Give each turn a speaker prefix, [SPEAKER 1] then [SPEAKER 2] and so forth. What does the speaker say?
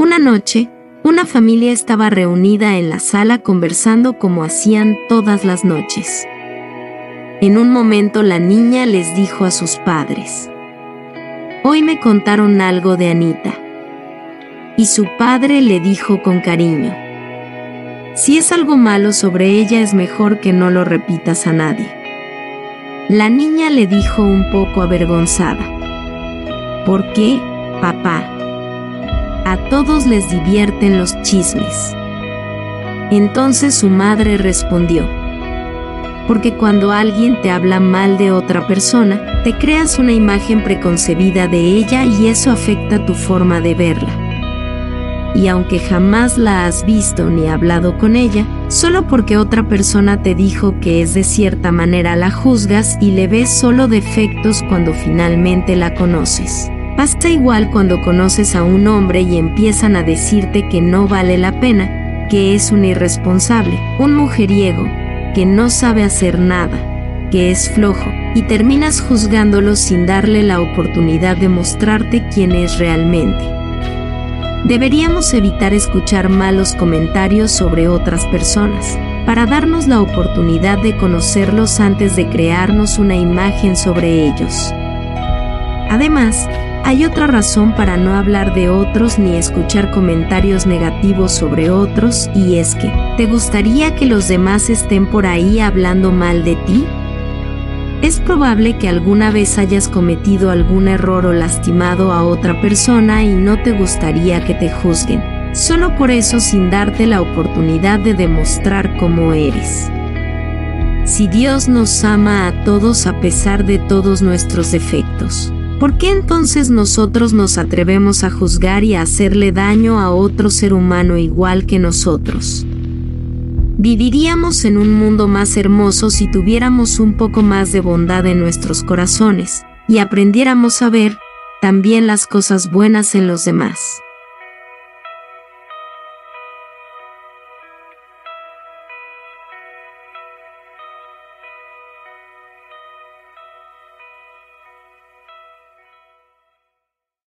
[SPEAKER 1] Una noche, una familia estaba reunida en la sala conversando como hacían todas las noches. En un momento la niña les dijo a sus padres, Hoy me contaron algo de Anita. Y su padre le dijo con cariño, Si es algo malo sobre ella es mejor que no lo repitas a nadie. La niña le dijo un poco avergonzada, ¿Por qué, papá? A todos les divierten los chismes. Entonces su madre respondió, porque cuando alguien te habla mal de otra persona, te creas una imagen preconcebida de ella y eso afecta tu forma de verla. Y aunque jamás la has visto ni hablado con ella, solo porque otra persona te dijo que es de cierta manera la juzgas y le ves solo defectos cuando finalmente la conoces. Pasa igual cuando conoces a un hombre y empiezan a decirte que no vale la pena, que es un irresponsable, un mujeriego, que no sabe hacer nada, que es flojo, y terminas juzgándolo sin darle la oportunidad de mostrarte quién es realmente. Deberíamos evitar escuchar malos comentarios sobre otras personas, para darnos la oportunidad de conocerlos antes de crearnos una imagen sobre ellos. Además, hay otra razón para no hablar de otros ni escuchar comentarios negativos sobre otros y es que, ¿te gustaría que los demás estén por ahí hablando mal de ti? Es probable que alguna vez hayas cometido algún error o lastimado a otra persona y no te gustaría que te juzguen, solo por eso sin darte la oportunidad de demostrar cómo eres. Si Dios nos ama a todos a pesar de todos nuestros defectos, ¿por qué entonces nosotros nos atrevemos a juzgar y a hacerle daño a otro ser humano igual que nosotros? Viviríamos en un mundo más hermoso si tuviéramos un poco más de bondad en nuestros corazones y aprendiéramos a ver también las cosas buenas en los demás.